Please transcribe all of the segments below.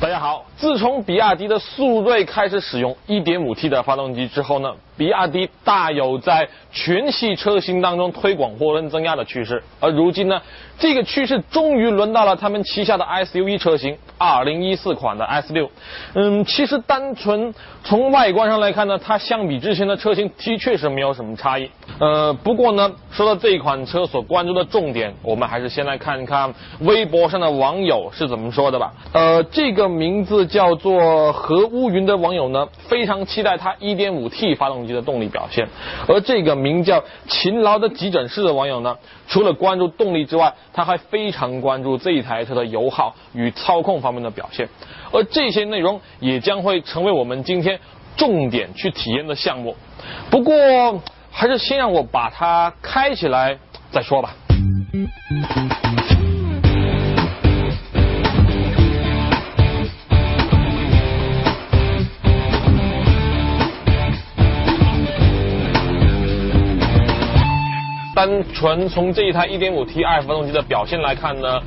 大家好，自从比亚迪的速锐开始使用 1.5T 的发动机之后呢，比亚迪大有在全系车型当中推广涡轮增压的趋势。而如今呢，这个趋势终于轮到了他们旗下的 SUV 车型，2014款的 S6。嗯，其实单纯从外观上来看呢，它相比之前的车型的确是没有什么差异。呃，不过呢，说到这款车所关注的重点，我们还是先来看看微博上的网友是怎么说的吧。呃，这个名字叫做何乌云的网友呢，非常期待它 1.5T 发动级的动力表现。而这个名叫勤劳的急诊室的网友呢，除了关注动力之外，他还非常关注这一台车的油耗与操控方面的表现。而这些内容也将会成为我们今天重点去体验的项目。不过，还是先让我把它开起来再说吧。单纯从这一台 1.5T i 发动机的表现来看呢，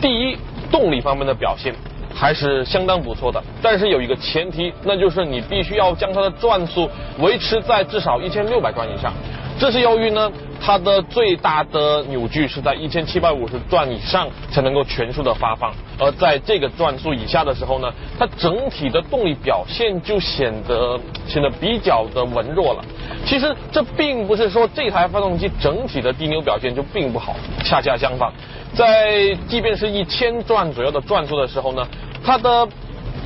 第一，动力方面的表现还是相当不错的。但是有一个前提，那就是你必须要将它的转速维持在至少1600转以上。这是由于呢，它的最大的扭矩是在1750转以上才能够全速的发放，而在这个转速以下的时候呢，它整体的动力表现就显得显得比较的文弱了。其实这并不是说这台发动机整体的低扭表现就并不好，恰恰相反，在即便是一千转左右的转速的时候呢，它的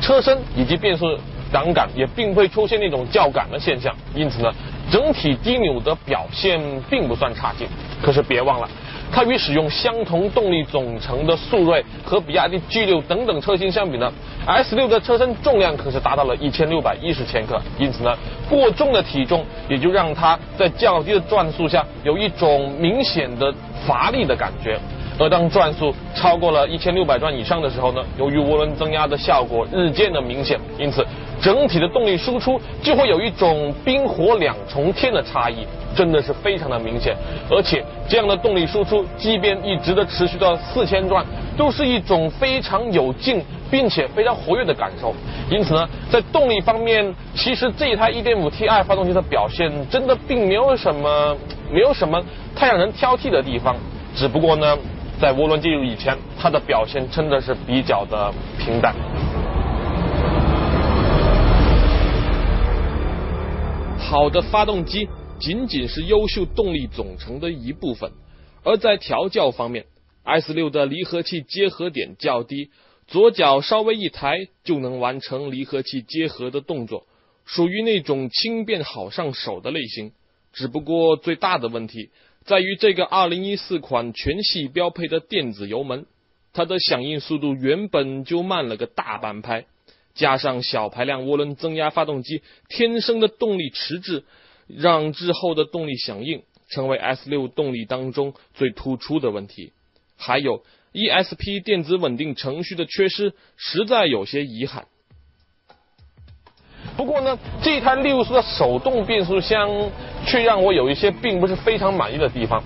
车身以及变速档杆也并不会出现那种较感的现象，因此呢。整体低扭的表现并不算差劲，可是别忘了，它与使用相同动力总成的速锐和比亚迪 G6 等等车型相比呢，S6 的车身重量可是达到了一千六百一十千克，因此呢，过重的体重也就让它在较低的转速下有一种明显的乏力的感觉。而当转速超过了一千六百转以上的时候呢，由于涡轮增压的效果日渐的明显，因此整体的动力输出就会有一种冰火两重天的差异，真的是非常的明显。而且这样的动力输出，即便一直的持续到四千转，都是一种非常有劲并且非常活跃的感受。因此呢，在动力方面，其实这一台 1.5Ti 发动机的表现真的并没有什么没有什么太让人挑剔的地方，只不过呢。在涡轮介入以前，它的表现真的是比较的平淡。好的发动机仅仅是优秀动力总成的一部分，而在调教方面，S6 的离合器结合点较低，左脚稍微一抬就能完成离合器结合的动作，属于那种轻便好上手的类型。只不过最大的问题。在于这个2014款全系标配的电子油门，它的响应速度原本就慢了个大半拍，加上小排量涡轮增压发动机天生的动力迟滞，让滞后的动力响应成为 S6 动力当中最突出的问题。还有 ESP 电子稳定程序的缺失，实在有些遗憾。不过呢，这台六速的手动变速箱却让我有一些并不是非常满意的地方。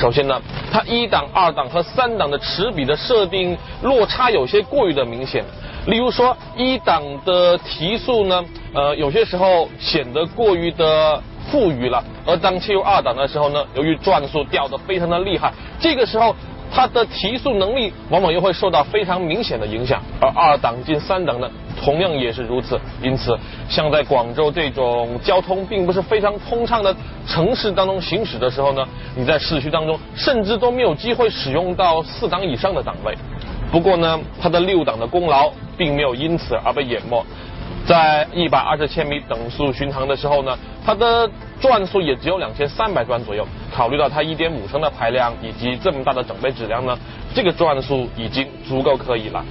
首先呢，它一档、二档和三档的齿比的设定落差有些过于的明显。例如说，一档的提速呢，呃，有些时候显得过于的富裕了；而当切入二档的时候呢，由于转速掉的非常的厉害，这个时候。它的提速能力往往又会受到非常明显的影响，而二档进三档呢，同样也是如此。因此，像在广州这种交通并不是非常通畅的城市当中行驶的时候呢，你在市区当中甚至都没有机会使用到四档以上的档位。不过呢，它的六档的功劳并没有因此而被淹没。在一百二十千米等速巡航的时候呢，它的转速也只有两千三百转左右。考虑到它一点五升的排量以及这么大的整备质量呢，这个转速已经足够可以了。